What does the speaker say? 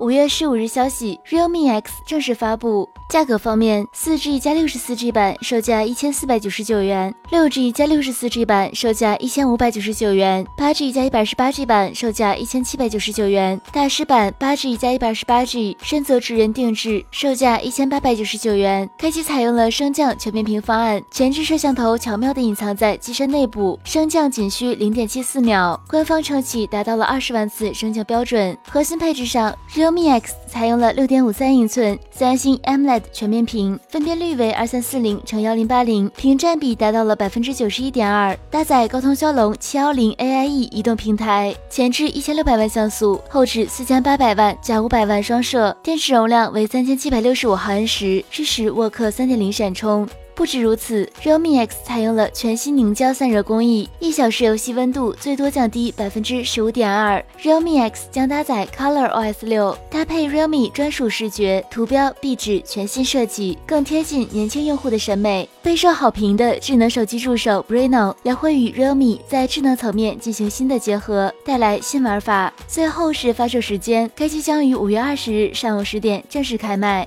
五月十五日消息，Realme X 正式发布。价格方面，四 G 加六十四 G 版售价一千四百九十九元，六 G 加六十四 G 版售价一千五百九十九元，八 G 加一百二十八 G 版售价一千七百九十九元。大师版八 G 加一百二十八 G 深泽直人定制，售价一千八百九十九元。该机采用了升降全面屏方案，前置摄像头巧妙地隐藏在机身内部，升降仅需零点七四秒。官方称其达到了二十万次升降标准。核心配置上，Realme X 采用了六点五三英寸三星 AMOLED。全面屏分辨率为二三四零乘幺零八零，屏占比达到了百分之九十一点二，搭载高通骁龙七幺零 AIE 移动平台，前置一千六百万像素，后置四千八百万加五百万双摄，电池容量为三千七百六十五毫安时，支持沃克三点零闪充。不止如此，Realme X 采用了全新凝胶散热工艺，一小时游戏温度最多降低百分之十五点二。Realme X 将搭载 Color OS 六，搭配 Realme 专属视觉、图标、壁纸全新设计，更贴近年轻用户的审美。备受好评的智能手机助手 Brino 也会与 Realme 在智能层面进行新的结合，带来新玩法。最后是发售时间，该机将于五月二十日上午十点正式开卖。